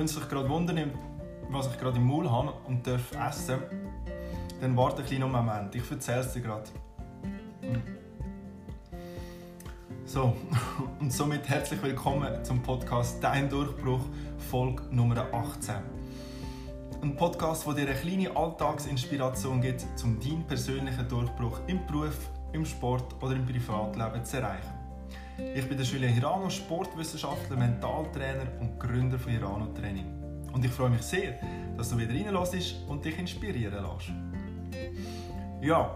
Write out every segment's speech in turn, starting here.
wenn sich gerade wundern, was ich gerade im Maul habe und darf essen, dann warte ein kleinen Moment. Ich erzähle es dir gerade. So, und somit herzlich willkommen zum Podcast Dein Durchbruch, Folge Nummer 18. Ein Podcast, der dir eine kleine Alltagsinspiration gibt, um deinen persönlichen Durchbruch im Beruf, im Sport oder im Privatleben zu erreichen. Ich bin der Schüler Hirano, Sportwissenschaftler, Mentaltrainer und Gründer von Hirano Training. Und ich freue mich sehr, dass du wieder reinlässt und dich inspirieren lässt. Ja,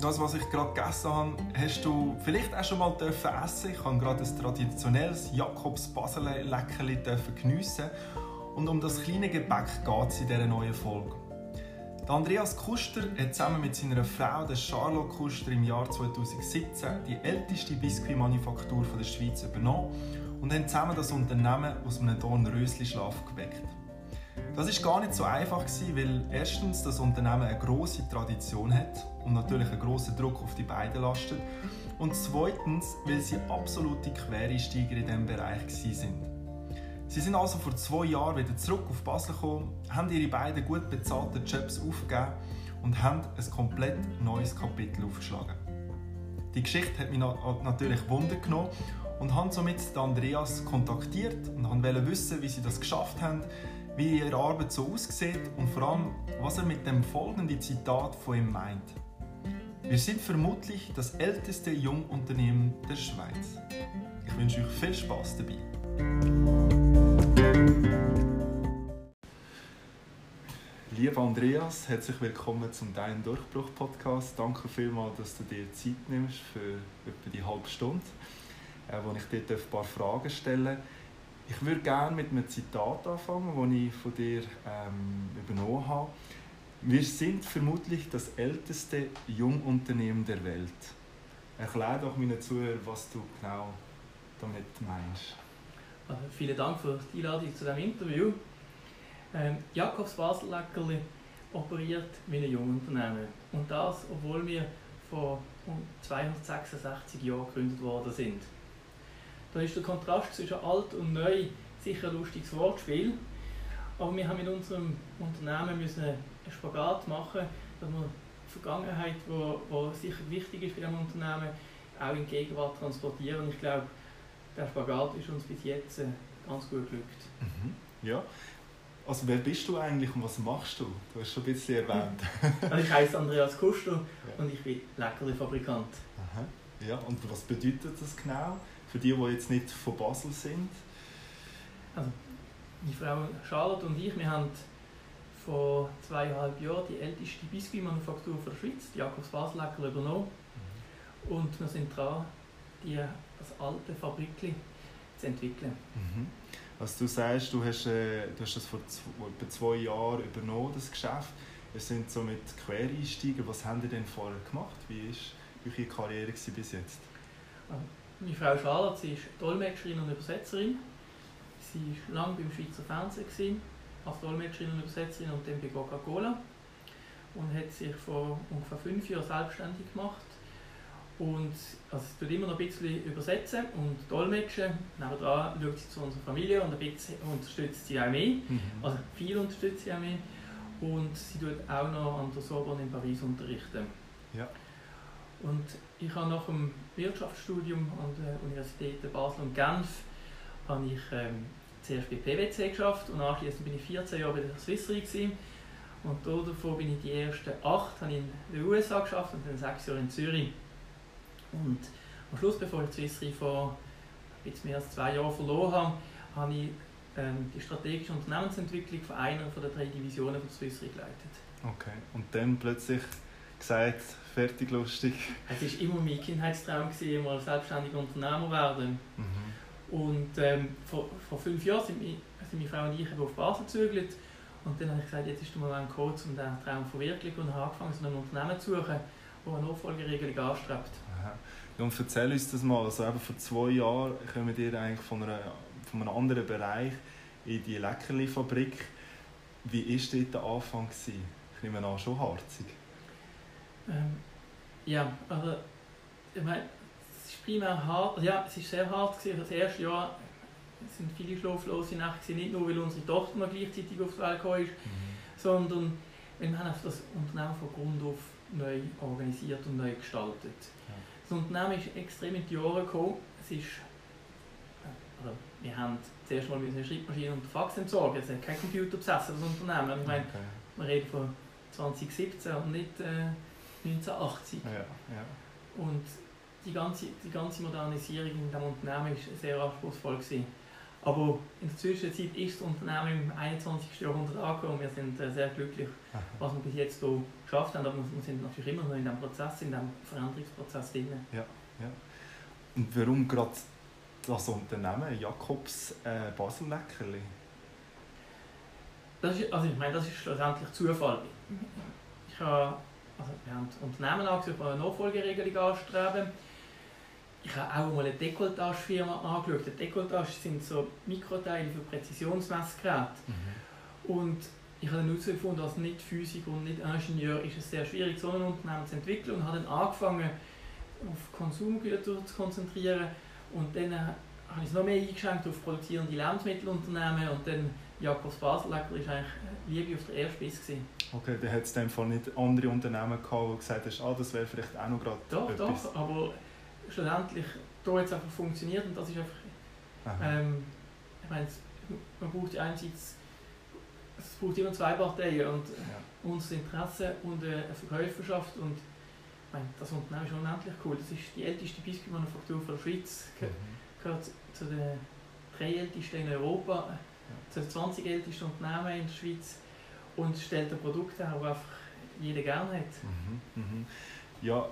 das, was ich gerade gegessen habe, hast du vielleicht auch schon mal dürfen essen. Ich habe gerade ein traditionelles Jakobs Basel Leckerli geniessen und um das kleine Gebäck geht es in dieser neuen Folge. Andreas Kuster hat zusammen mit seiner Frau, der Charlotte Kuster, im Jahr 2017 die älteste Biskuitmanufaktur der Schweiz übernommen und haben zusammen das Unternehmen aus einem Dornrösli-Schlaf geweckt. Das ist gar nicht so einfach weil erstens das Unternehmen eine große Tradition hat und natürlich einen großen Druck auf die beiden lastet und zweitens, weil sie absolute Quereinsteiger in diesem Bereich sind. Sie sind also vor zwei Jahren wieder zurück auf Basel gekommen, haben ihre beiden gut bezahlten Jobs aufgegeben und haben ein komplett neues Kapitel aufgeschlagen. Die Geschichte hat mich natürlich Wunder genommen und haben somit Andreas kontaktiert und wollte wissen, wie sie das geschafft haben, wie ihre Arbeit so aussieht und vor allem, was er mit dem folgenden Zitat von ihm meint. Wir sind vermutlich das älteste Jungunternehmen der Schweiz. Ich wünsche euch viel Spaß dabei. Lieber Andreas, herzlich willkommen zum Dein Durchbruch Podcast. Danke vielmals, dass du dir Zeit nimmst für etwa die halbe Stunde, äh, wo ich dir ein paar Fragen stellen Ich würde gerne mit einem Zitat anfangen, das ich von dir ähm, übernommen habe. Wir sind vermutlich das älteste Jungunternehmen der Welt. Erklär doch meinen Zuhörern, was du genau damit meinst. Also vielen Dank für die Einladung zu diesem Interview. Ähm, Jakobs Baselleckerli operiert wie ein Jungunternehmen. Und das, obwohl wir vor 266 Jahren gegründet worden sind. Da ist der Kontrast zwischen alt und neu sicher ein lustiges Wortspiel. Aber wir haben in unserem Unternehmen müssen einen Spagat machen, dass wir die Vergangenheit, die sicher wichtig ist für das Unternehmen, auch in die Gegenwart transportieren. Und ich glaube, der Spagat ist uns bis jetzt ganz gut gelückt. Mhm. Ja, also wer bist du eigentlich und was machst du? Du hast schon ein bisschen erwähnt. also ich heiße Andreas Kuster ja. und ich bin Leckerli-Fabrikant. Ja, und was bedeutet das genau für die, die jetzt nicht von Basel sind? Also, meine Frau Charlotte und ich, wir haben vor zweieinhalb Jahren die älteste Biskuitmanufaktur der Schweiz, die Jakobs Basel Leckerli, übernommen. Mhm. Und wir sind dran, die, das alte Fabrik zu entwickeln. Mhm. Also du sagst, du hast, äh, du hast das vor etwa zwei Jahren übernommen, das Geschäft. Wir sind so mit Quereinsteigern. Was haben Sie denn vorher gemacht? Wie war eure Karriere bis jetzt? Meine Frau Charlotte sie ist Dolmetscherin und Übersetzerin. Sie war lange beim Schweizer Fernsehen als Dolmetscherin und Übersetzerin und dann bei Coca-Cola und hat sich vor ungefähr fünf Jahren selbstständig gemacht und also es tut immer noch ein bisschen übersetzen und dolmetschen. Nebenan schaut sie zu unserer Familie und ein bisschen unterstützt sie auch mehr. Mhm. Also viel unterstützt sie auch mehr. Und sie tut auch noch an der Sorbonne in Paris unterrichten. Ja. Und ich habe nach dem Wirtschaftsstudium an der Universität Basel und Genf habe ich ähm, zuerst bei PwC geschafft und anschließend bin ich 14 Jahre bei der Swiss Re gewesen. Und davon bin ich die ersten acht habe ich in den USA geschafft und dann sechs Jahre in Zürich. Und am Schluss, bevor ich Swiss Re vor jetzt mehr als zwei Jahren verloren habe, habe ich ähm, die strategische Unternehmensentwicklung von einer von der drei Divisionen von Swiss Re geleitet. Okay, und dann plötzlich gesagt, fertig, lustig? Es war immer mein Kindheitstraum, gewesen, mal selbstständiger Unternehmer werden. Mhm. Und ähm, vor, vor fünf Jahren sind, wir, sind meine Frau und ich auf Basel gezögert. Und dann habe ich gesagt, jetzt ist der Moment gekommen, um diesen Traum zu verwirklichen und habe angefangen, so ein Unternehmen zu suchen, das eine Nachfolgeregelung anstrebt. Ja, und erzähl uns das mal. Also eben vor zwei Jahren kommen wir eigentlich von, einer, von einem anderen Bereich in die Leckerli-Fabrik. Wie war dort der Anfang? Gewesen? Ich nehme an, schon harzig. Ähm, ja, also ich meine, es ist primär hart. Also ja, es ist sehr hart gewesen. Das erste Jahr sind viele schlaflose Nächte, nicht nur weil unsere Tochter noch gleichzeitig auf die Welt gekommen ist, mhm. sondern wir haben das Unternehmen von Grund auf neu organisiert und neu gestaltet. Das Unternehmen ist extrem in die Jahre gekommen. Es ist, also wir haben zuerst mal eine Schreibmaschine und Fax entsorgen. Es hat kein Computer besessen, das Unternehmen. Ich meine, okay. wir reden von 2017 und nicht äh, 1980. Ja, ja. Und die ganze, die ganze Modernisierung in diesem Unternehmen war sehr anspruchsvoll. Gewesen. Aber in der Zwischenzeit ist das Unternehmen im 21. Jahrhundert angekommen und wir sind äh, sehr glücklich, was wir bis jetzt hier geschafft haben. Aber wir sind natürlich immer noch in diesem Prozess, in diesem Veränderungsprozess drin. Ja, ja. Und warum gerade das Unternehmen Jakobs äh, Baselleckerli? Das ist, also ich meine, das ist schlussendlich Zufall. Ich habe, also wir haben das Unternehmen angeschaut, eine Nachfolgeregelung anstreben ich habe auch mal eine Dekolletage-Firma angeschaut. Die Dekolletage sind so Mikroteile für Präzisionsmessgeräte. Mhm. Und ich habe dann herausgefunden, als nicht Physiker und nicht Ingenieur ist es sehr schwierig, so ein Unternehmen zu entwickeln und habe dann angefangen, auf Konsumgüter zu konzentrieren und dann habe ich es noch mehr eingeschränkt auf produzierende Lebensmittelunternehmen und dann Jakobs Basellecker war eigentlich Liebe auf der Erstbiss. Okay, dann hat es in dem Fall nicht andere Unternehmen gehabt, die gesagt haben, ah, das wäre vielleicht auch noch gerade Doch, etwas. doch, aber schlussendlich da jetzt einfach funktioniert und das ist einfach, ähm, ich meine, man braucht einerseits, es braucht immer zwei Parteien und ja. unser Interesse und eine Verkäuferschaft und ich meine, das Unternehmen ist unendlich cool. Das ist die älteste Biskuitmanufaktur der Schweiz, mhm. gehört zu den drei ältesten in Europa, ja. zu den 20 ältesten Unternehmen in der Schweiz und stellt ein Produkt her, das einfach jeder gerne hat. Mhm. Mhm. Ja,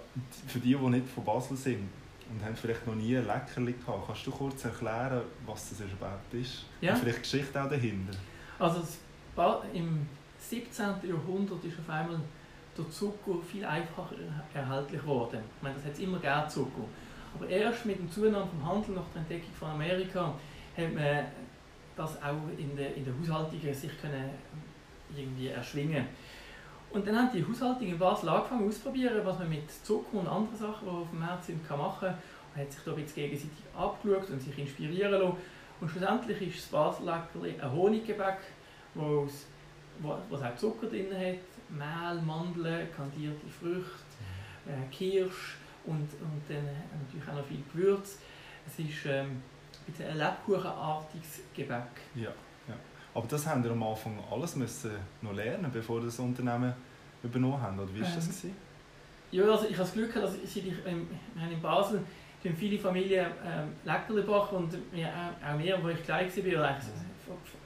für die, die nicht von Basel sind, und haben vielleicht noch nie ein Leckerli gehabt. Kannst du kurz erklären, was das überhaupt ist? Ja. Und vielleicht die Geschichte auch dahinter? Also im 17. Jahrhundert ist auf einmal der Zucker viel einfacher erhältlich geworden. Ich meine, das hat es immer gegeben, Zucker. Aber erst mit dem Zunahmen vom Handel nach der Entdeckung von Amerika hat man das auch in der, in der Haushaltung sich können irgendwie erschwingen und dann haben die Haushaltungen in Basel angefangen auszuprobieren, was man mit Zucker und anderen Sachen, die auf dem Markt sind, kann machen kann. Man hat sich da jetzt gegenseitig abgeschaut und sich inspirieren lassen. Und schlussendlich ist das Baselleckerli ein Honiggebäck, wo es auch Zucker drin hat, Mehl, Mandeln, kandierte Früchte, mhm. äh, Kirsch und, und dann natürlich auch noch viel Gewürz. Es ist ähm, ein Lebkuchenartiges Gebäck. Ja. Aber das haben wir am Anfang alles müssen noch lernen, bevor das Unternehmen übernommen haben. Oder wie war das? Ähm, ja, also ich habe das Glück, dass ich, ähm, in Basel sind viele Familien ähm, Leckerli backen und wir, auch, auch wir, wo ich klein war, eigentlich,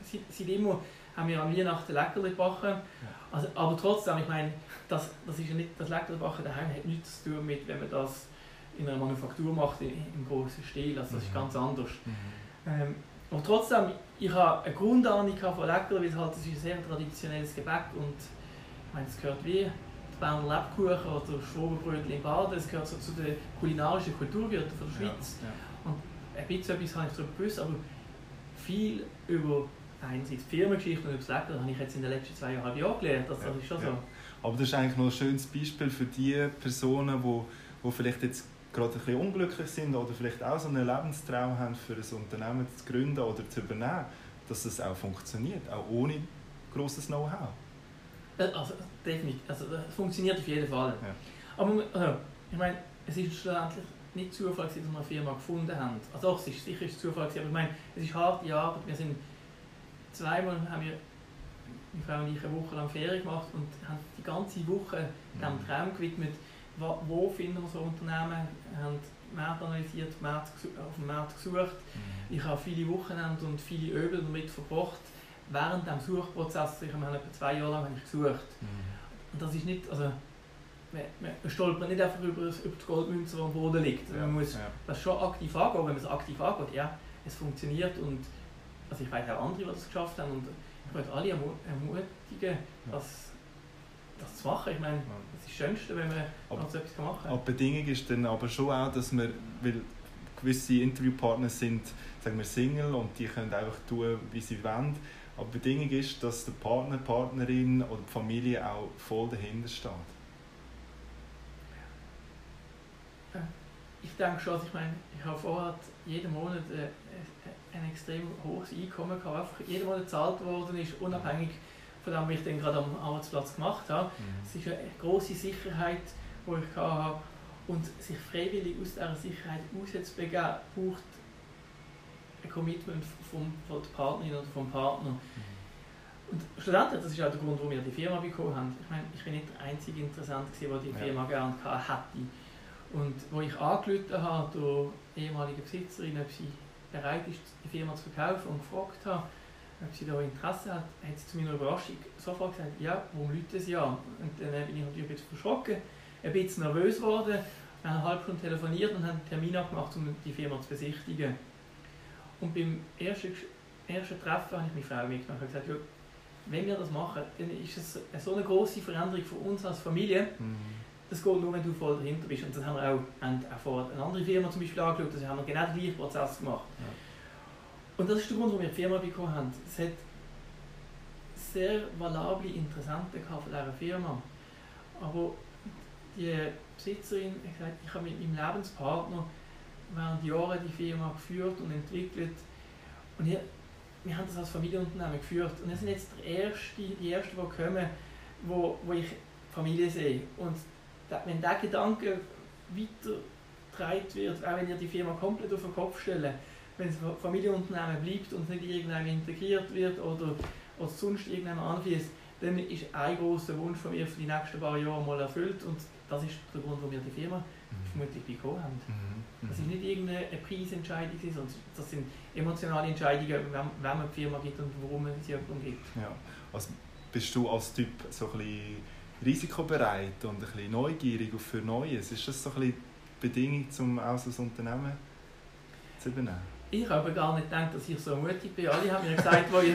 seit, seit immer haben wir am Weihnachten Leckerli gebacken. Ja. Also, aber trotzdem, ich meine, das, das, ist ja nicht, das Leckerli backen daheim hat nichts zu tun mit, wenn man das in einer Manufaktur macht, im großen Stil. Also das mhm. ist ganz anders. Mhm. Ähm, aber trotzdem, ich habe eine Grundahnung von Leckerli, weil es halt, das ist ein sehr traditionelles Gebäck und ich meine, es gehört wie die Berner Lebkuchen oder Schwobenbrötchen in Baden, es gehört so zu den kulinarischen Kulturgütern der Schweiz. Ja, ja. Und ein bisschen etwas habe ich darüber gewusst, aber viel über einerseits die Firmengeschichte und über das Leckerli habe ich jetzt in den letzten zweieinhalb Jahren gelernt. Also, das ist schon so. Aber das ist eigentlich noch ein schönes Beispiel für die Personen, die, die vielleicht jetzt gerade ein bisschen unglücklich sind oder vielleicht auch so einen Lebenstraum haben, für ein Unternehmen zu gründen oder zu übernehmen, dass es auch funktioniert, auch ohne großes Know-how. Äh, also, definitiv. Also, es funktioniert auf jeden Fall. Ja. Aber also, ich meine, es ist schlussendlich nicht Zufall, dass wir eine Firma gefunden haben. Also doch, es ist sicher ist Zufall, aber ich meine, es ist harte Arbeit. Wir sind zweimal haben wir meine Frau und ich eine Woche lang Ferien gemacht und haben die ganze Woche dem mhm. Traum gewidmet, wo finden wir so Unternehmen, wir haben Markt analysiert, Markt, auf dem Markt gesucht. Mhm. Ich habe viele Wochenende und viele Öbel damit verbracht, während dem Suchprozess, ich habe etwa zwei Jahre lang gesucht. Mhm. Und das ist nicht, also man, man stolpert nicht einfach über, über die Goldmünze, die am Boden liegt. Man muss ja. das schon aktiv angehen, wenn man es aktiv angeht, ja, es funktioniert und also ich weiß auch andere, die das geschafft haben und ich möchte alle ermutigen, dass das zu machen. Ich meine, das ist das Schönste, wenn man aber, so etwas machen kann. Die Bedingung ist dann aber schon auch, dass wir, weil gewisse Interviewpartner sind, sagen wir Single und die können einfach tun, wie sie wollen. Aber die Bedingung ist, dass der Partner, Partnerin oder die Familie auch voll dahinter steht. ich denke schon, also ich meine, ich habe vorher jeden Monat äh, ein extrem hohes Einkommen gehabt, einfach jeden Monat gezahlt worden ist, unabhängig von dem, was ich dann gerade am Arbeitsplatz gemacht habe. Mhm. Es ist eine große Sicherheit, die ich hatte. Und sich freiwillig aus dieser Sicherheit auszubegeben, braucht ein Commitment vom, von der Partnerin oder vom Partner. Mhm. Und Studenten, das ist auch der Grund, warum wir die Firma bekommen haben. Ich meine, ich bin nicht der einzige Interessant, der die Firma ja. gerne hätte. Und wo ich angerufen habe, durch ehemalige Besitzerin, ob sie bereit ist, die Firma zu verkaufen und gefragt habe, ob sie da Interesse hat, hat sie zu meiner Überraschung sofort gesagt, ja, warum Leute sie an? Und dann bin ich natürlich ein bisschen verschrocken, ein bisschen nervös geworden, eine halbe Stunde telefoniert und haben einen Termin abgemacht, um die Firma zu besichtigen. Und beim ersten, ersten Treffen habe ich meine Frau mitgenommen und gesagt, ja, wenn wir das machen, dann ist es so eine große Veränderung für uns als Familie. Mhm. Das geht nur, wenn du voll dahinter bist. Und das haben wir auch, haben auch vor eine andere Firma zum Beispiel angeschaut, das haben wir genau den gleichen Prozess gemacht. Ja. Und das ist der Grund, warum wir die Firma bekommen haben. Es hat sehr valable Interessenten von dieser Firma. Aber die Besitzerin hat gesagt, ich habe mit meinem Lebenspartner während Jahren die Firma geführt und entwickelt. Und hier, wir haben das als Familienunternehmen geführt. Und das sind jetzt die Ersten, die, Ersten, die kommen, wo, wo ich Familie sehe. Und wenn dieser Gedanke weitergetragen wird, auch wenn ihr die Firma komplett auf den Kopf stellt, wenn es ein Familienunternehmen bleibt und nicht irgendwann integriert wird oder, oder sonst irgendjemand anfließt, dann ist ein großer Wunsch von mir für die nächsten paar Jahre mal erfüllt und das ist der Grund, warum wir die Firma mhm. vermutlich bekommen haben. Mhm. Das ist nicht irgendeine Preisentscheidung, sondern das sind emotionale Entscheidungen, wenn, wenn man die Firma gibt und warum man sie jemandem gibt. Ja. Also bist du als Typ so ein bisschen risikobereit und ein bisschen neugierig für Neues? Ist das so ein bisschen die Bedingung, um auch so ein Unternehmen zu übernehmen? Ich habe gar nicht gedacht, dass ich so mutig bin. Alle haben mir gesagt, wo ich,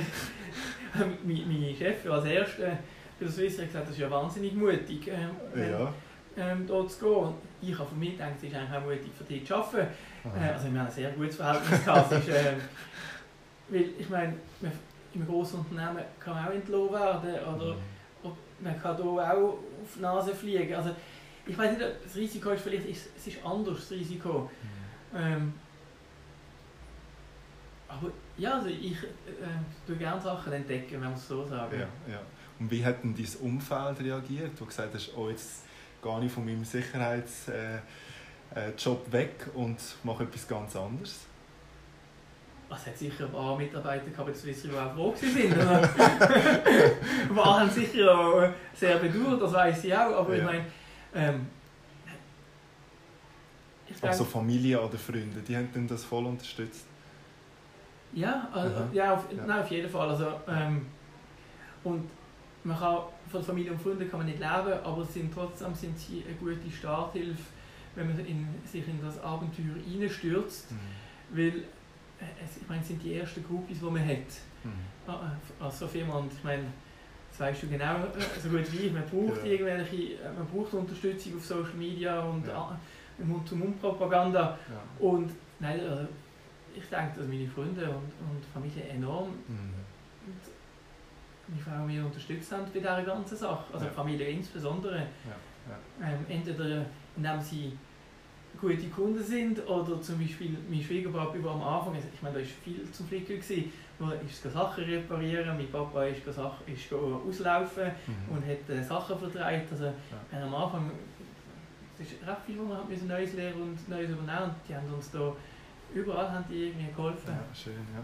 meine Chef als Erste bei der Swiss hat gesagt, das ist ja wahnsinnig mutig, ähm, ja. ähm, dort zu gehen. Ich habe von mir gedacht, es ist eigentlich auch mutig für dich zu arbeiten. Äh, also wir haben ein sehr gutes Verhältnis gehabt. ist, äh, weil ich meine, in einem grossen Unternehmen kann man auch entlohnt werden oder, mhm. man kann hier auch auf die Nase fliegen. Also, ich weiß nicht, das Risiko ist vielleicht ist, es ist anders, das Risiko. Mhm. Ähm, aber ja, also ich äh, tue gerne Sachen entdecken, wenn man es so sagen. Ja, ja. Und wie hat denn dein Umfeld reagiert, wo du gesagt hast, oh, jetzt gehe ich von meinem Sicherheitsjob äh, äh, weg und mache etwas ganz anderes? Es hat sicher ein paar Mitarbeiter gehabt, die auch froh waren. paar haben sicher auch sehr bedauert, das weiß ich auch. Aber ja. ich meine, ähm, also Familie oder Freunde, die haben das voll unterstützt? Ja, also, ja, auf, ja. Nein, auf jeden Fall. Also, ähm, und man kann, von Familie und Freunden kann man nicht leben, aber sind, trotzdem sind sie eine gute Starthilfe, wenn man in, sich in das Abenteuer hineinstürzt. Mhm. Weil, äh, es, ich meine, es sind die ersten Groupies, die man hat. Mhm. Ah, äh, als so Firma. Und ich meine, das weißt du genau äh, so gut wie ich. Man braucht ja. irgendwelche, man braucht Unterstützung auf Social Media und ja. Mund-zu-Mund-Propaganda. Ja. Und nein, also, ich denke, dass meine Freunde und, und Familie enorm mhm. und meine Frau und mich unterstützt haben bei dieser ganzen Sache. Also ja. Familie insbesondere. Ja. Ähm, entweder indem sie gute Kunden sind oder zum Beispiel mein Schwiegerpapa über am Anfang, ich meine, da war viel zum Flicken, gewesen, wo ist Sachen reparieren, mein Papa ist, Sachen, ist auslaufen mhm. und hat äh, Sachen vertreibt. Also ja. am Anfang, es ist recht viel, wo wir müssen Neues lernen und Neues übernehmen und die haben uns da überall haben die irgendwie geholfen. Ja, schön, ja.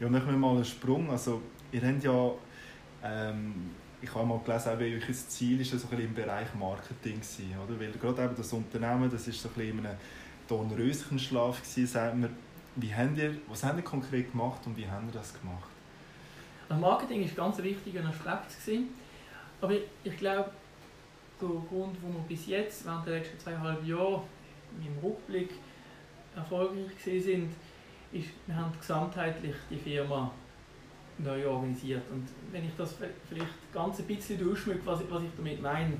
Ja, machen wir mal einen Sprung. Also, ihr habt ja, ähm, ich habe mal gelesen, auch welches Ziel ist das so ein im Bereich Marketing war, oder? Weil gerade eben das Unternehmen, das ist so ein bisschen in einem Dornröschenschlaf gewesen, sagt man. Wie habt ihr, was habt ihr konkret gemacht und wie habt ihr das gemacht? Also Marketing war ganz ein wichtiger Aspekt. Gewesen. Aber ich, ich glaube, der Grund, wo wir bis jetzt, während der letzten zweieinhalb Jahre, im Rückblick, erfolgreich sind, ist, wir haben gesamtheitlich die Firma neu organisiert. Und wenn ich das vielleicht ganz ein bisschen durchschmücke, was, was ich damit meine,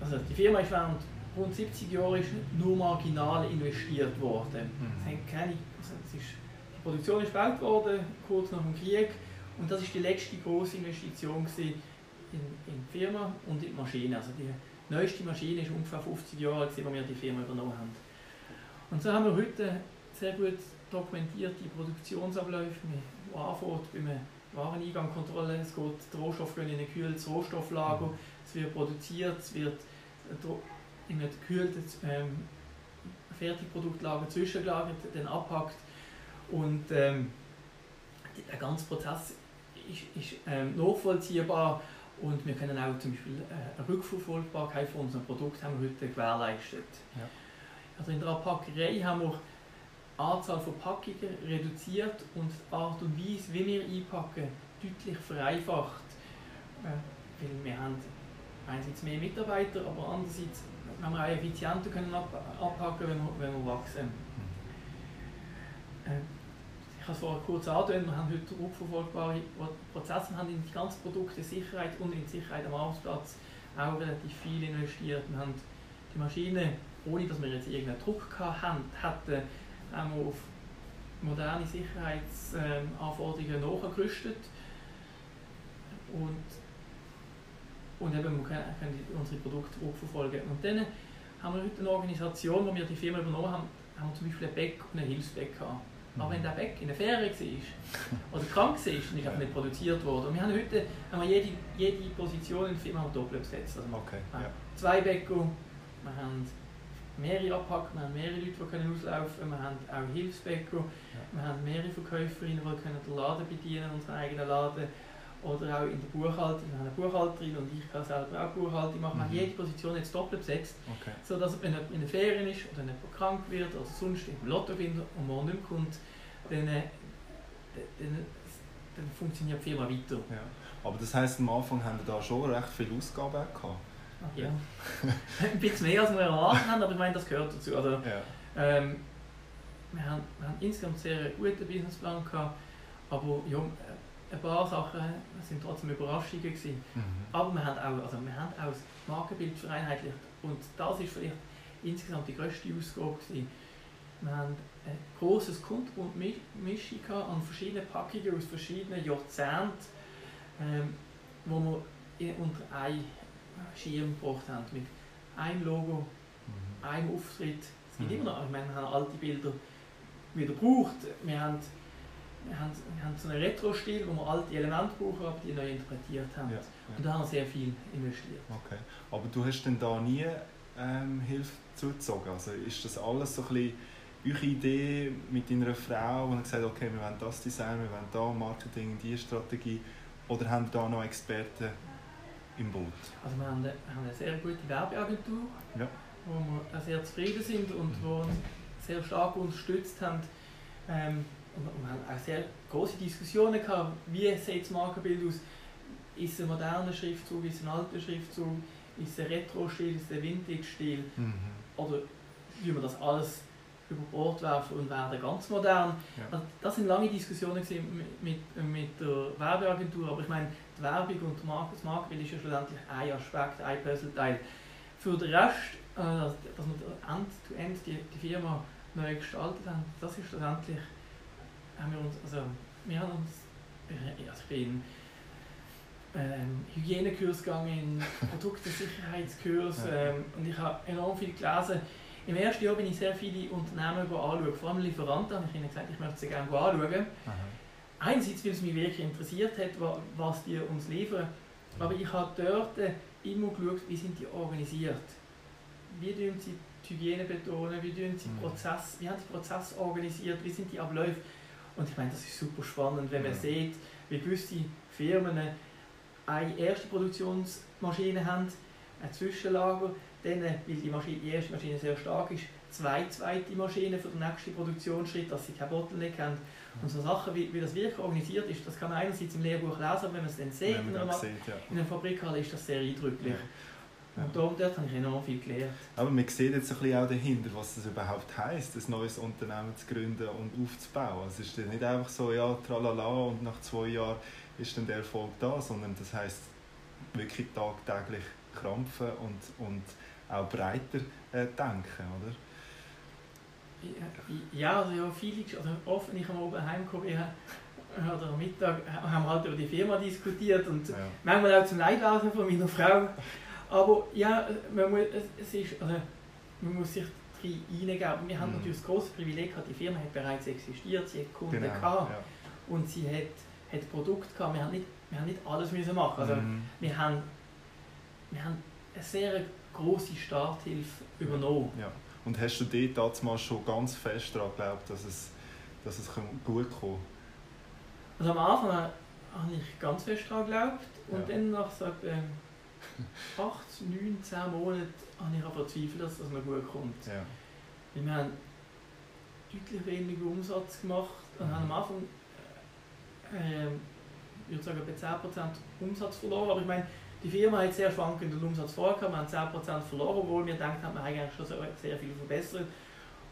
also die Firma ist während rund 70 Jahren nur marginal investiert worden. Mhm. Es keine, also es ist, die Produktion ist gebaut worden, kurz nach dem Krieg, und das ist die letzte große Investition in, in die Firma und in die Maschine. Also die neueste Maschine ist ungefähr 50 Jahre alt, als wir die Firma übernommen haben. Und so haben wir heute sehr gut dokumentiert die Produktionsabläufe. Man anfängt bei einer Wareneingangkontrolle, es geht, die Rohstoffe in ein gekühltes Rohstofflager, mhm. es wird produziert, es wird in einem gekühlten ähm, Fertigproduktlager zwischengelagert, dann abpackt und ähm, der ganze Prozess ist, ist ähm, nachvollziehbar und wir können auch zum Beispiel äh, eine Rückverfolgbarkeit von unserem Produkt haben wir heute gewährleistet. Ja. Also in der Abpackerei haben wir die Anzahl von Packungen reduziert und die Art und Weise, wie wir einpacken, deutlich vereinfacht. Äh, weil wir haben einerseits mehr Mitarbeiter, aber andererseits haben wir auch effizienter können abpacken, wenn wir, wenn wir wachsen. Mhm. Äh, ich habe es vorher kurz angedeutet, wir haben heute rückverfolgbare Prozesse, wir haben in die ganze Produktesicherheit und in die Sicherheit am Arbeitsplatz auch relativ viel investiert. Wir haben die Maschine, ohne dass wir jetzt irgendeinen Druck hatten, hatten haben wir auf moderne Sicherheitsanforderungen nachgerüstet. Und, und eben, wir können unsere Produkte rückverfolgen. Und dann haben wir heute eine Organisation, wo wir die Firma übernommen haben, haben wir zum Beispiel ein Back und ein Hilfsback gehabt. Aber wenn der Beck in der Ferien war oder krank war, dann ist einfach nicht produziert worden. Und wir haben heute haben wir jede, jede Position in der Firma doppelt besetzt. Also okay, ja. Zwei Bäcker, wir haben mehrere Abpacken, wir haben mehrere Leute, die können auslaufen können, wir haben auch Hilfsbäcker, ja. wir haben mehrere Verkäuferinnen, die können den Laden bedienen, unseren eigenen Laden. Oder auch in der Buchhaltung, wir haben eine Buchhalterin und ich kann selber auch Buchhaltung machen. Wir haben mhm. jede Position jetzt doppelt besetzt, okay. sodass wenn jemand in der Ferien ist oder jemand krank wird oder sonst im Lotto findet und morgen nicht kommt, dann, äh, dann, dann funktioniert die Firma weiter. Ja. Aber das heisst, am Anfang haben wir da schon recht viele Ausgaben gehabt? Ach ja. Ein bisschen mehr als wir erwartet haben, aber ich meine, das gehört dazu. Also, ja. ähm, wir, haben, wir haben insgesamt einen sehr guten Businessplan gehabt, aber ja, ein paar Sachen sind trotzdem Überraschungen gewesen. Mhm. Aber wir haben, auch, also wir haben auch das Markenbild vereinheitlicht und das ist vielleicht insgesamt die grösste Ausgabe gewesen. Wir haben ein großes Kundenmischung an verschiedenen Packungen aus verschiedenen Jahrzehnten, ähm, wo wir unter einen Schirm gebracht haben, mit einem Logo, mhm. einem Auftritt. Es gibt mhm. immer noch, ich meine, wir haben alte Bilder wieder gebraucht. Wir haben, wir haben, wir haben so einen Retro-Stil, wo wir alte Elemente brauchen, aber die neu interpretiert haben. Ja, ja. Und da haben wir sehr viel investiert. Okay. Aber du hast denn da nie ähm, Hilfe zugezogen? Also ist das alles so ein bisschen eure Idee mit deiner Frau, und gesagt okay, wir wollen das Design, wir wollen da Marketing, diese Strategie, oder haben da noch Experten im Boot? Also wir haben eine, haben eine sehr gute Werbeagentur, ja. wo wir sehr zufrieden sind und mhm. wo uns sehr stark unterstützt haben. Ähm, und wir haben auch sehr große Diskussionen gehabt, wie sieht das Markenbild aus? Ist es ein moderner Schriftzug, ist es ein alter Schriftzug, ist es ein Retro-Stil, ist es ein Vintage-Stil? Mhm. Oder wie man das alles über Bord werfen und werden ganz modern. Ja. Also das sind lange Diskussionen mit, mit, mit der Werbeagentur, aber ich meine, die Werbung und das Marketing ist ja schlussendlich ein Aspekt, ein Puzzleteil. Für den Rest, äh, dass wir end-to-end -end die, die Firma neu gestaltet haben, das ist schlussendlich, haben wir uns, also wir haben uns, also ich bin ähm, Hygienekurs gegangen, Produktsicherheitskurs ähm, und ich habe enorm viel gelesen im ersten Jahr bin ich sehr viele Unternehmen anschauen, vor allem Lieferanten, habe ich ihnen gesagt, ich möchte sie gerne anschauen. Aha. Einerseits, weil es mich wirklich interessiert hat, was die uns liefern, aber ich habe dort immer geschaut, wie sind die organisiert. Wie tun sie die Hygiene betonen, wie, tun sie mhm. Prozess, wie haben sie Prozess organisiert, wie sind die Abläufe. Und ich meine, das ist super spannend, wenn man ja. sieht, wie gewisse Firmen eine erste Produktionsmaschine haben, ein Zwischenlager, dann, weil die, Maschine, die erste Maschine sehr stark ist, zwei zweite Maschinen für den nächsten Produktionsschritt, dass sie kein Bottleneck haben. Und so Sachen, wie, wie das wirklich organisiert ist, das kann man einerseits im Lehrbuch lesen, aber wenn man es dann sieht, in einer, sieht ja. in einer Fabrikhalle, ist das sehr eindrücklich. Ja. Und darum, dort habe ich enorm viel gelernt. Aber man sieht jetzt ein bisschen auch dahinter, was das überhaupt heisst, ein neues Unternehmen zu gründen und aufzubauen. Also es ist nicht einfach so, ja, tralala und nach zwei Jahren ist dann der Erfolg da, sondern das heisst wirklich tagtäglich krampfen und, und auch breiter äh, denken, oder? Ja, also ja, viele, also oft, wenn ich am Abend heimkomme, oder am Mittag, haben wir halt über die Firma diskutiert und ja. manchmal auch zum Leidwesen von meiner Frau. Aber ja, man muss, es ist, also, man muss sich rein hineingeben. Wir haben Mhm. natürlich das große Privileg gehabt, die Firma hat bereits existiert, sie hat Kunden Genau. gehabt Ja. und sie hat, hat Produkte gehabt. Wir haben nicht, wir haben nicht alles müssen machen. Also, Mhm. wir, haben, wir haben eine sehr große Starthilfe übernommen. Ja. Und hast du dort damals schon ganz fest daran geglaubt, dass es, dass es gut kommt? Also am Anfang habe ich ganz fest daran geglaubt und Ja. dann nach so etwa 8, 9, 10 Monaten habe ich verzweifelt, dass das noch gut kommt. Ja. Weil wir haben deutlich weniger Umsatz gemacht und Mhm. haben am Anfang äh, äh, ich würde sagen, etwa 10% Umsatz verloren. Aber ich meine, die Firma hat sehr schwankenden Umsatz vorher gehabt, wir haben 10% verloren, obwohl wir gedacht haben, wir haben eigentlich schon sehr viel verbessert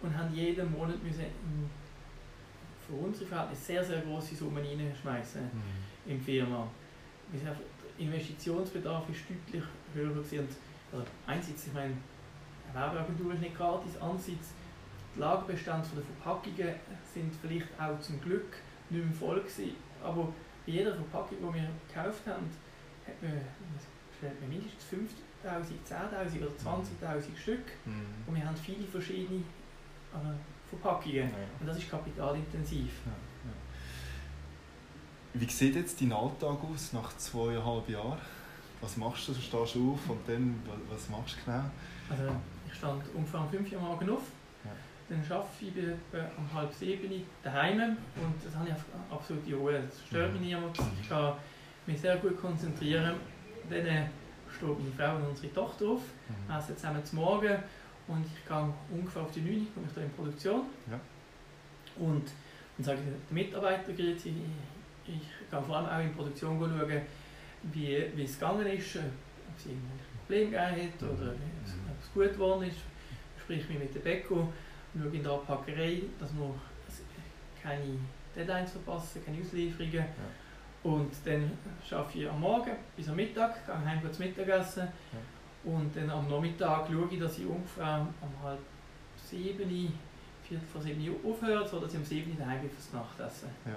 und haben jeden Monat müssen für unsere Verhältnisse sehr, sehr grosse Summen reinschmeißen Mhm. in die Firma. Einfach- Der Investitionsbedarf ist deutlich höher gewesen. Also einerseits, ich meine, eine Werbeagentur ist nicht gratis, andererseits die Lagerbestände der Verpackungen sind vielleicht auch zum Glück nicht mehr voll gewesen. Aber bei jeder Verpackung, die wir gekauft haben, hat man, man mindestens 5'000, 10'000 oder 20'000 Stück. Mhm. Und wir haben viele verschiedene äh, Verpackungen. Ja. Und das ist kapitalintensiv. Ja. Wie sieht jetzt dein Alltag aus nach zweieinhalb Jahren? Was machst du? Du stehst auf und dann, wa- was machst du genau? Also ich stand ungefähr um 5 Uhr morgens auf, Ja. dann arbeite ich etwa um halb sieben daheim und das habe ich absolut Ruhe. Das stört mich niemand, ich kann mich sehr gut konzentrieren. Dann äh, steht meine Frau und unsere Tochter auf, Mhm. wir essen zusammen zum Morgen und ich gehe ungefähr auf die 9 Uhr, komme ich da in Produktion. Ja. Und dann sage ich den Mitarbeitern, ich, gehe vor allem auch in die Produktion schauen, wie, wie es gegangen ist, ob es irgendwelche Probleme gegeben hat oder ob es, ob es gut geworden ist. Ich spreche mich mit dem Bäcker, schaue in der Abpackerei, dass wir keine Deadlines verpassen, keine Auslieferungen. Und dann arbeite ich am Morgen bis am Mittag, gehe heim zum Mittagessen. Und dann am Nachmittag schaue ich, dass ich ungefähr um halb sieben, viertel vor sieben Uhr aufhöre, sodass ich um sieben Uhr daheim bin fürs Nachtessen. Ja.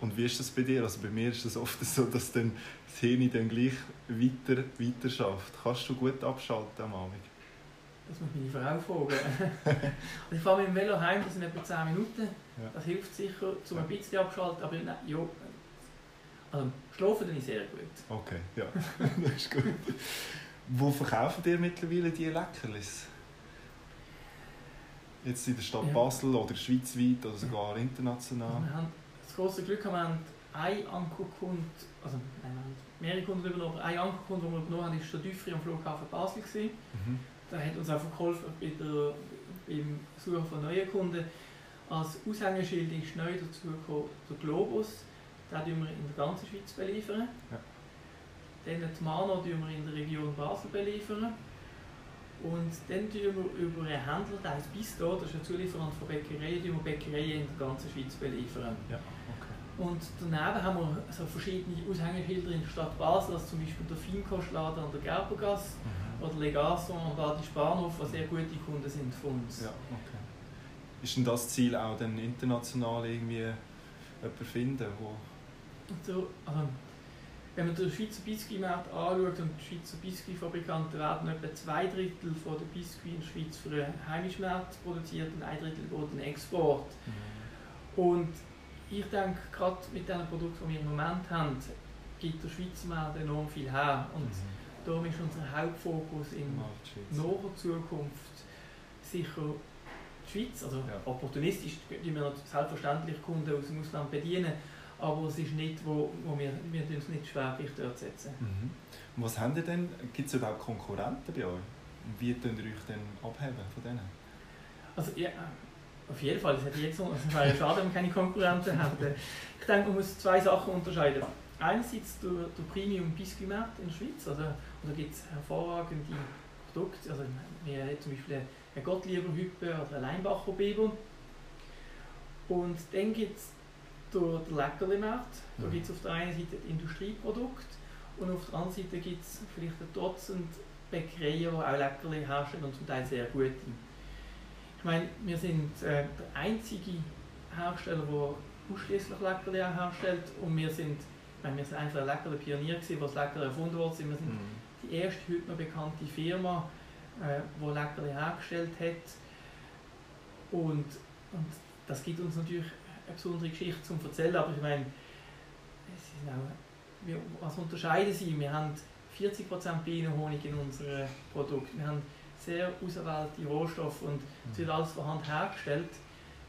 Und wie ist das bei dir? Also bei mir ist es oft so, dass dann das Hirn dann gleich weiter, weiter schafft. Kannst du gut abschalten am Abend? Das muss meine Frau fragen. also ich fahre mit dem Velo heim, das sind etwa 10 Minuten. Ja. Das hilft sicher, um ein bisschen abzuschalten. Aber nein, ja, also schlafen ich sehr gut. Okay, ja, das ist gut. Wo verkaufen dir mittlerweile die Leckerlis? Jetzt in der Stadt Ja. Basel oder schweizweit oder sogar international? Haben große Glück, wir haben einen Ankerkunden, also nein, wir haben mehrere Kunden übernommen, aber ein Ankerkunde, den wir übernommen haben, war der Düffri am Flughafen Basel. Gewesen. Mhm. Der hat uns auch geholfen bei der, beim Suchen von neuen Kunden. Als Aushängeschild ist neu dazu gekommen, der Globus. Den beliefern wir in der ganzen Schweiz. Beliefern. Ja. Dann die Mano beliefern wir in der Region Basel. Beliefern. Und dann tun wir über einen Händler, der heißt Bisto, das ist ein Zulieferant von Bäckereien, tun wir Bäckereien in der ganzen Schweiz beliefern. Ja. Und daneben haben wir so verschiedene Aushängeschilder in der Stadt Basel, also zum Beispiel der Feinkostladen an der Gerbergasse Mhm. oder Legaso am Badisch Bahnhof, die sehr gute Kunden sind von uns. Ja, okay. Ist denn das Ziel auch dann international irgendwie jemanden finden, wo... Also, also, wenn man den Schweizer Biskuitmarkt anschaut und die Schweizer Biskuitfabrikanten werden etwa zwei Drittel von der Biskuit in der Schweiz für den heimischen Markt produziert und ein Drittel geht in den Export. Und ich denke, gerade mit den Produkten, die wir im Moment haben, gibt der Schweizer Markt enorm viel her. Und Mhm. darum ist unser Hauptfokus in naher Zukunft sicher die Schweiz. Also Ja. opportunistisch die wir natürlich selbstverständlich Kunden aus dem Ausland bedienen, aber es ist nicht, wo, wo wir, wir uns nicht Schwergewicht dort setzen. Mhm. Und was haben ihr denn? Gibt es überhaupt Konkurrenten bei euch? Und wie könnt ihr euch denn abheben von denen? Also ja, auf jeden Fall, das hätte ich jetzt wäre ja schade, wenn wir keine Konkurrenten hätten. Ich denke, man muss zwei Sachen unterscheiden. Einerseits der, der Premium Biscuitmarkt in der Schweiz, also da gibt es hervorragende Produkte, also wir haben zum Beispiel eine Gottlieber Hüppe oder ein Leinbacher Biber. Und dann gibt es den, den Leckerli-Markt, da Mhm. gibt es auf der einen Seite Industrieprodukte und auf der anderen Seite gibt es vielleicht ein Dutzend Bäckereien, die auch Leckerli herstellen und zum Teil sehr gute. Ich meine, wir sind äh, der einzige Hersteller, der ausschließlich Leckerli herstellt und wir sind, ich meine, wir sind einfach ein Leckerli-Pionier gewesen, was Leckerli erfunden worden. Wir sind die erste heute noch bekannte Firma, äh, die Leckerli hergestellt hat. Und, und das gibt uns natürlich eine besondere Geschichte zum Erzählen, aber ich meine, es ist auch, wir, was unterscheiden sie? Wir haben 40% Bienenhonig in unserem Produkt. Wir haben sehr ausgewählte Rohstoffe und es wird alles von Hand hergestellt.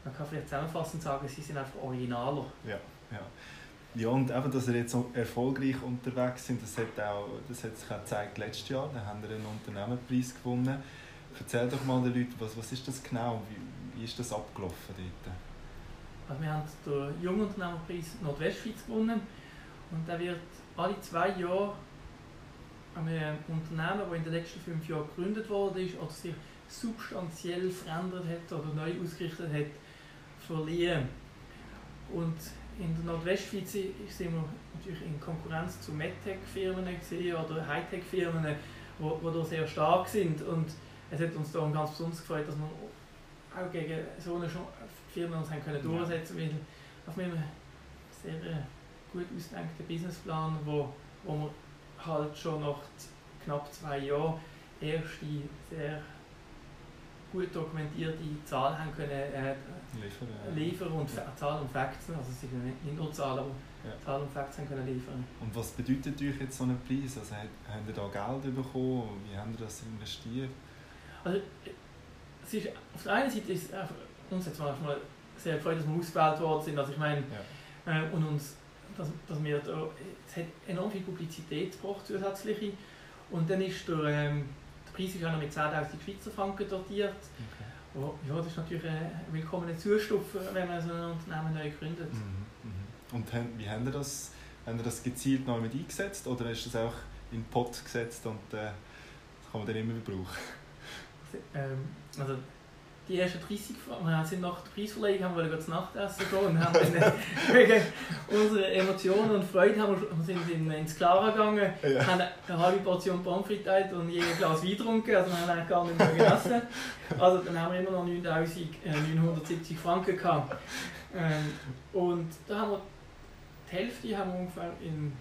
Man kann vielleicht zusammenfassend sagen, sie sind einfach originaler. Ja, ja. Ja, und eben, dass ihr jetzt so erfolgreich unterwegs sind, das hat, auch, das hat sich auch gezeigt letztes Jahr. Da haben wir einen Unternehmerpreis gewonnen. Erzähl doch mal den Leuten, was, was ist das genau? Wie, wie ist das abgelaufen dort? Also wir haben den Jungunternehmerpreis Nordwestschweiz gewonnen und der wird alle zwei Jahre einem Unternehmen, das in den letzten fünf Jahren gegründet wurde ist oder sich substanziell verändert hat oder neu ausgerichtet hat, verliehen. Und in der Nordwestschweiz sind wir natürlich in Konkurrenz zu MedTech-Firmen oder Hightech-Firmen, die, die da sehr stark sind. Und es hat uns darum ganz besonders gefreut, dass wir auch gegen so eine Firma uns haben können durchsetzen können, weil auf einem sehr gut ausgedenkten Businessplan, wo, wo wir halt schon nach knapp zwei Jahren erste sehr gut dokumentierte Zahlen haben können äh, liefern, ja. liefern und ja. Zahlen und Facts, also es sind nicht nur Zahlen, aber ja. Zahlen und Facts haben können liefern. Und was bedeutet euch jetzt so ein Preis? Also habt ihr da Geld bekommen? Wie habt ihr das investiert? Also es ist, auf der einen Seite ist es uns jetzt manchmal sehr gefreut, dass wir ausgewählt worden sind. Also ich meine, äh, und uns dass, dass wir da, es hat enorm viel Publizität gebracht, zusätzliche. Und dann ist der, ähm, der Preis ist auch noch mit 10'000 Schweizer Franken dotiert. Okay. ja, das ist natürlich ein willkommener Zustand, wenn man so ein Unternehmen neu gründet. Mhm, mhm. Und wie haben Sie das, haben Sie das gezielt neu mit eingesetzt oder ist das auch in den Pot gesetzt und äh, das kann man dann immer wieder brauchen? Ähm, also die ersten 30 wir sind nach der Preisverleihung haben wir zu Nachtessen gehen und haben dann wegen unserer Emotionen und Freude haben wir, sind in, ins Clara gegangen, ja. haben eine halbe Portion Pommes frites und je ein Glas Wein getrunken, also wir haben eigentlich gar nicht mehr gegessen. Also dann haben wir immer noch 9'970 Franken gehabt. Ähm, und da haben wir die Hälfte haben wir ungefähr in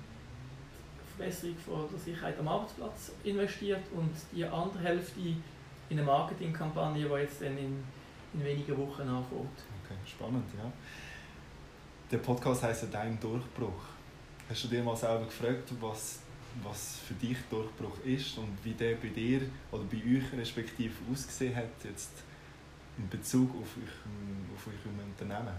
Verbesserung von der Sicherheit am Arbeitsplatz investiert und die andere Hälfte in eine Marketingkampagne, die jetzt dann in, in wenigen Wochen anfängt. Okay, spannend, ja. Der Podcast heisst ja «Dein Durchbruch». Hast du dir mal selber gefragt, was, was für dich Durchbruch ist und wie der bei dir oder bei euch respektive ausgesehen hat, jetzt in Bezug auf, euch, auf eurem Unternehmen?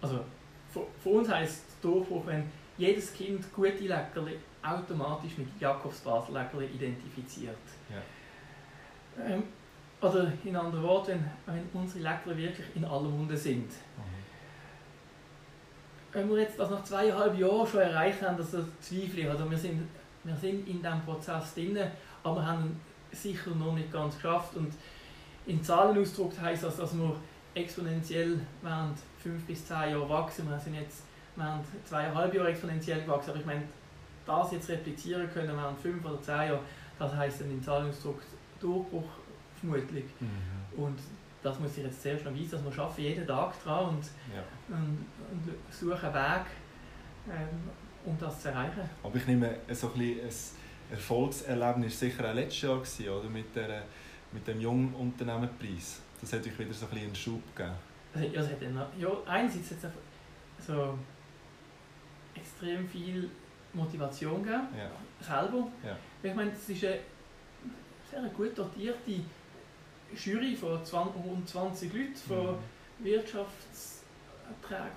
Also, für, für uns heisst Durchbruch, wenn jedes Kind gute Leckerli automatisch mit Jakobs Basel Leckerli identifiziert. Ja. Ähm, oder in anderen Worten, wenn unsere Leckerli wirklich in aller Munde sind. Mhm. Wenn wir jetzt das nach zweieinhalb Jahren schon erreicht haben, dass das zweifle ich. Also wir sind, wir sind in diesem Prozess drin, aber wir haben sicher noch nicht ganz geschafft. Und in Zahlenausdruck heisst das, dass wir exponentiell während fünf bis zehn Jahren wachsen. Wir sind jetzt während zweieinhalb Jahre exponentiell gewachsen. Aber ich meine, das jetzt replizieren können während fünf oder zehn Jahren, das heisst dann in Zahlenausdruck Durchbruch vermutlich. Mhm. Und das muss ich jetzt zuerst noch weisen, dass wir arbeiten jeden Tag daran und, ja. und, und suchen einen Weg, ähm, um das zu erreichen. Aber ich nehme so ein, ein Erfolgserlebnis sicher auch letztes Jahr gewesen, oder? Mit, der, mit dem jungen Unternehmerpreis. Das hat euch wieder so ein einen Schub gegeben. Ja, es hat ja, einerseits hat es so extrem viel Motivation gegeben, ja. selber. Ja. Ich meine, es ist eine sehr gut dotierte Jury von 20, rund 20 Leuten von mhm. Wirtschaftsträgern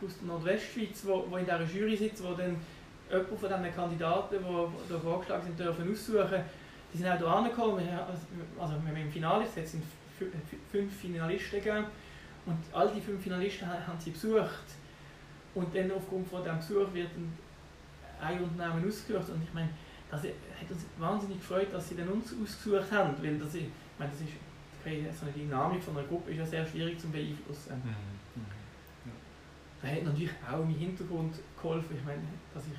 aus der Nordwestschweiz, die in dieser Jury sitzen, wo dann jemand von diesen Kandidaten, die da vorgeschlagen sind, dürfen aussuchen. Die sind auch hier angekommen. Also wir im Finale, es sind fünf Finalisten gegeben. Und all die fünf Finalisten haben sie besucht. Und dann aufgrund von diesem Besuch wird ein Unternehmen ausgesucht. Und ich meine, das hat uns wahnsinnig gefreut, dass sie dann uns ausgesucht haben, weil das, ich meine, das ist, so eine Dynamik von einer Gruppe ist ja sehr schwierig zu beeinflussen. Mhm. Mhm. Ja. Da hat natürlich auch im Hintergrund geholfen, ich meine, dass ich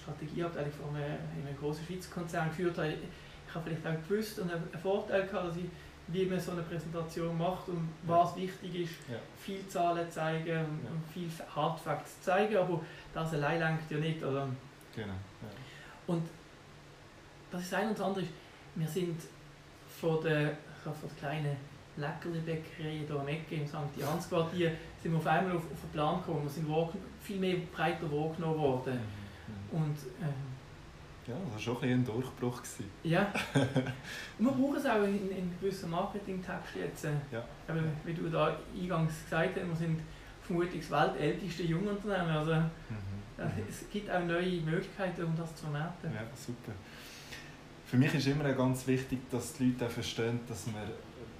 Strategieabteilung von einem, einem großen Schweizer Konzern geführt habe. Ich habe vielleicht auch gewusst und einen Vorteil gehabt, dass ich wie man so eine Präsentation macht und was wichtig ist, ja. viel Zahlen zeigen ja. und viel Hardfacts zeigen, aber das allein lenkt ja nicht. Oder? Genau. Ja. Und das ist ein und das andere. Wir sind von der, von der kleinen Leckerli-Bäckerei hier am Ecke im St. Jans Quartier sind wir auf einmal auf, auf den Plan gekommen. Wir sind viel mehr breiter wahrgenommen worden. Mhm. Und, ähm, ja, das war schon ein, ein Durchbruch. Gewesen. Ja. Und wir brauchen es auch in, in gewissen Marketingtexten jetzt. Ja. Aber wie du da eingangs gesagt hast, wir sind vermutlich das weltälteste Jungunternehmen. Also, mhm. Es gibt auch neue Möglichkeiten, um das zu vermarkten. Ja, super. Für mich ist immer ganz wichtig, dass die Leute auch verstehen, dass wir,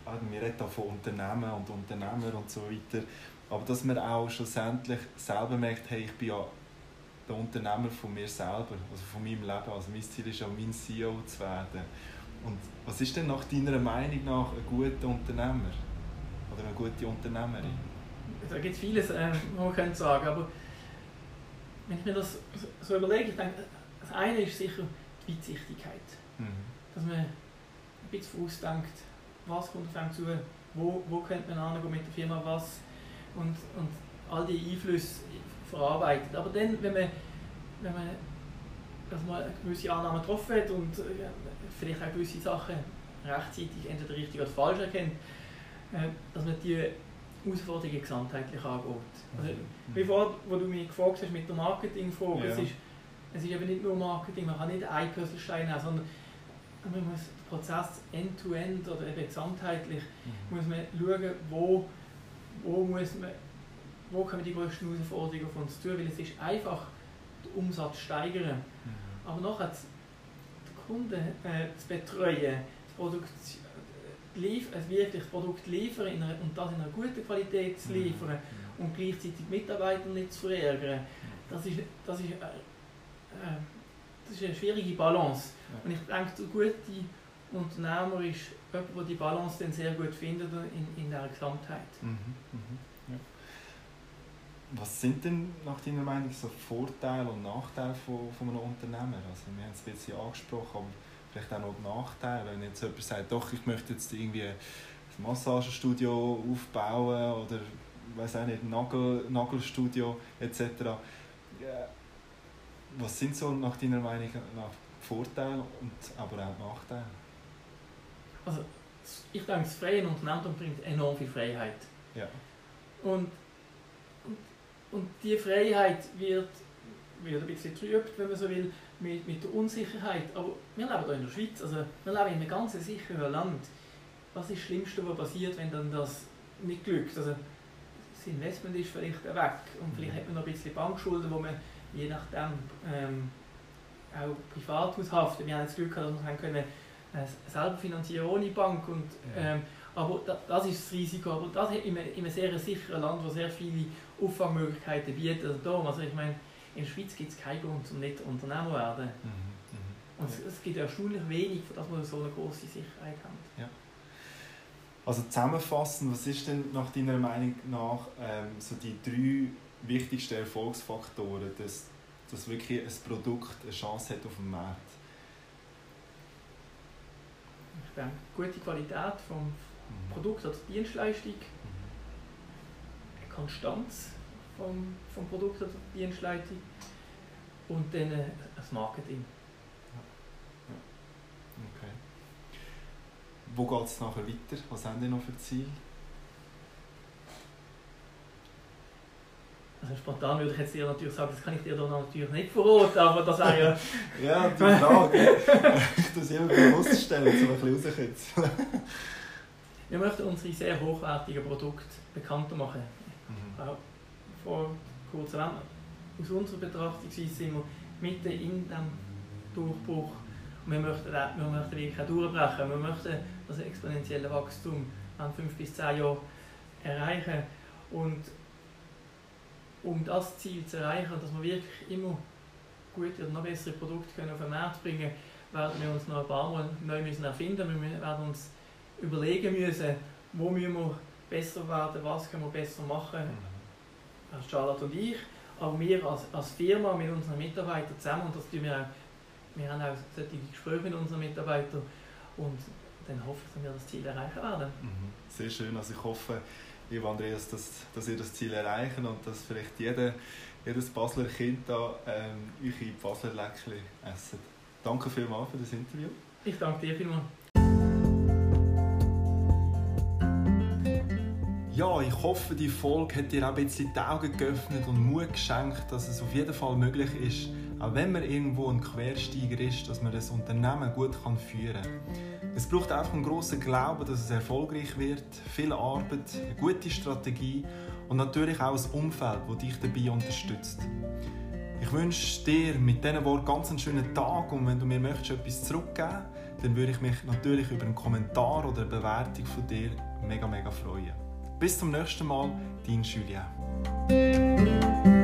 also wir reden von Unternehmen und Unternehmer und so weiter, aber dass man auch schlussendlich selber merkt, hey, ich bin ja der Unternehmer von mir selber, also von meinem Leben. Also mein Ziel ist ja, mein CEO zu werden. Und was ist denn nach deiner Meinung nach ein guter Unternehmer? Oder eine gute Unternehmerin? Da gibt es vieles, äh, was man sagen aber wenn ich mir das so überlege, ich denke, das eine ist sicher die Weitsichtigkeit. Mhm. Dass man ein bisschen vorausdenkt, was kommt auf einem zu, wo, wo könnte man angehen mit der Firma, was und, und all die Einflüsse verarbeitet. Aber dann, wenn man, wenn man dass man eine gewisse Annahme getroffen hat und äh, vielleicht auch gewisse Sachen rechtzeitig entweder richtig oder falsch erkennt, äh, dass man die Herausforderungen gesamtheitlich angeht. Also, mhm. wie wo du mich gefragt hast mit der Marketingfrage, ja. es, ist, es ist eben nicht nur Marketing, man kann nicht einen Puzzlestein nehmen, sondern man muss den Prozess end-to-end -end oder eben gesamtheitlich mhm. muss man schauen, wo, wo, muss man, wo kommen die größten Herausforderungen auf uns zu, weil es ist einfach, den Umsatz steigern, mhm. aber nachher den Kunden äh, zu betreuen, Produkt lief, ein wirkliches Produkt liefern in einer, und das in einer guten Qualität zu mhm. liefern und gleichzeitig Mitarbeiter nicht zu verärgern, das ist, das ist, äh, äh, das ist eine schwierige Balance. Und ich denke, der gute Unternehmer ist jemand, der die Balance dann sehr gut findet in, in der Gesamtheit. Mhm. Mhm. Ja. Was sind denn nach deiner Meinung so Vorteile und Nachteile von, von einem Unternehmer? Also wir haben es ein bisschen angesprochen, aber vielleicht auch noch Nachteile. Wenn jetzt jemand sagt, doch, ich möchte jetzt irgendwie ein Massagestudio aufbauen oder weiß auch nicht, Nagel, Nagelstudio etc. Was sind so nach deiner Meinung nach Vorteile und aber auch Nachteile? Also ich denke, das freie Unternehmen bringt enorm viel Freiheit. Ja. Und, und, und diese Freiheit wird, wird ein bisschen getrübt, wenn man so will, mit, mit der Unsicherheit. Aber wir leben hier in der Schweiz, also wir leben in einem ganz sicheren Land. Was ist das Schlimmste, was passiert, wenn dann das nicht glückt? Also, das Investment ist vielleicht weg und vielleicht hat man noch ein bisschen Bankschulden, wo man je nachdem ähm, auch privat muss haften. Wir haben das Glück gehabt, dass wir können, äh, selber finanzieren ohne Bank. Und, ähm, aber da, das ist das Risiko. Aber das in einem, in einem sehr sicheren Land, wo sehr viele Auffangmöglichkeiten bietet. Also, also ich meine, in der Schweiz gibt es keinen Grund, um nicht Unternehmer zu werden. Mhm, mh. Und es, es, gibt erstaunlich wenig, dass man so eine große Sicherheit hat. Ja. Also zusammenfassend, was ist denn nach deiner Meinung nach ähm, so die drei wichtigsten Erfolgsfaktoren, dass, dass wirklich ein Produkt eine Chance hat auf dem Markt? Ich denke, gute Qualität vom mhm. Produkt oder Dienstleistung, mhm. Konstanz vom, vom Produkt oder Dienstleistung und dann äh, das Marketing. Okay. Wo geht es nachher weiter? Was haben Sie noch für Ziele? Also spontan würde ich jetzt dir natürlich sagen, das kann ich dir dann natürlich nicht verraten, aber das wäre ja... ja, die Frage. ich muss es immer bewusst stellen, um ein bisschen rauszukitzeln. Wir möchten unsere sehr hochwertigen Produkte bekannter machen. Mhm vor kurzem aus unserer Betrachtungsweise sind wir mitten in diesem Durchbruch. Und wir möchten, wir möchten wirklich auch durchbrechen. Wir möchten das exponentielle Wachstum an fünf bis zehn Jahren erreichen. Und um das Ziel zu erreichen, dass wir wirklich immer gute oder noch bessere Produkte können auf den Markt bringen können, werden wir uns noch ein paar Mal neu müssen erfinden müssen. Wir werden uns überlegen müssen, wo müssen wir besser werden, was können wir besser machen. Mhm Charlotte und ich, aber wir als, als Firma mit unseren Mitarbeitern zusammen und das tun wir auch, wir haben auch solche Gespräche mit unseren Mitarbeitern und dann hoffe ich, dass wir das Ziel erreichen werden. Mhm. Sehr schön, also ich hoffe, lieber Andreas, dass, dass ihr das Ziel erreichen und dass vielleicht jeder, jedes Basler Kind da ähm, eure Basler Läckchen essen. danke vielmals für das Interview. Ich danke dir vielmals. Ja, ich hoffe, die Folge hat dir auch ein bisschen die Augen geöffnet und Mut geschenkt, dass es auf jeden Fall möglich ist, auch wenn man irgendwo ein Quersteiger ist, dass man das Unternehmen gut führen kann. Es braucht einfach einen grossen Glauben, dass es erfolgreich wird, viel Arbeit, eine gute Strategie und natürlich auch ein Umfeld, das dich dabei unterstützt. Ich wünsche dir mit diesen Worten ganz einen schönen Tag und wenn du mir möchtest etwas zurückgeben dann würde ich mich natürlich über einen Kommentar oder eine Bewertung von dir mega, mega freuen. Bis zum nächsten Mal, dein Julien.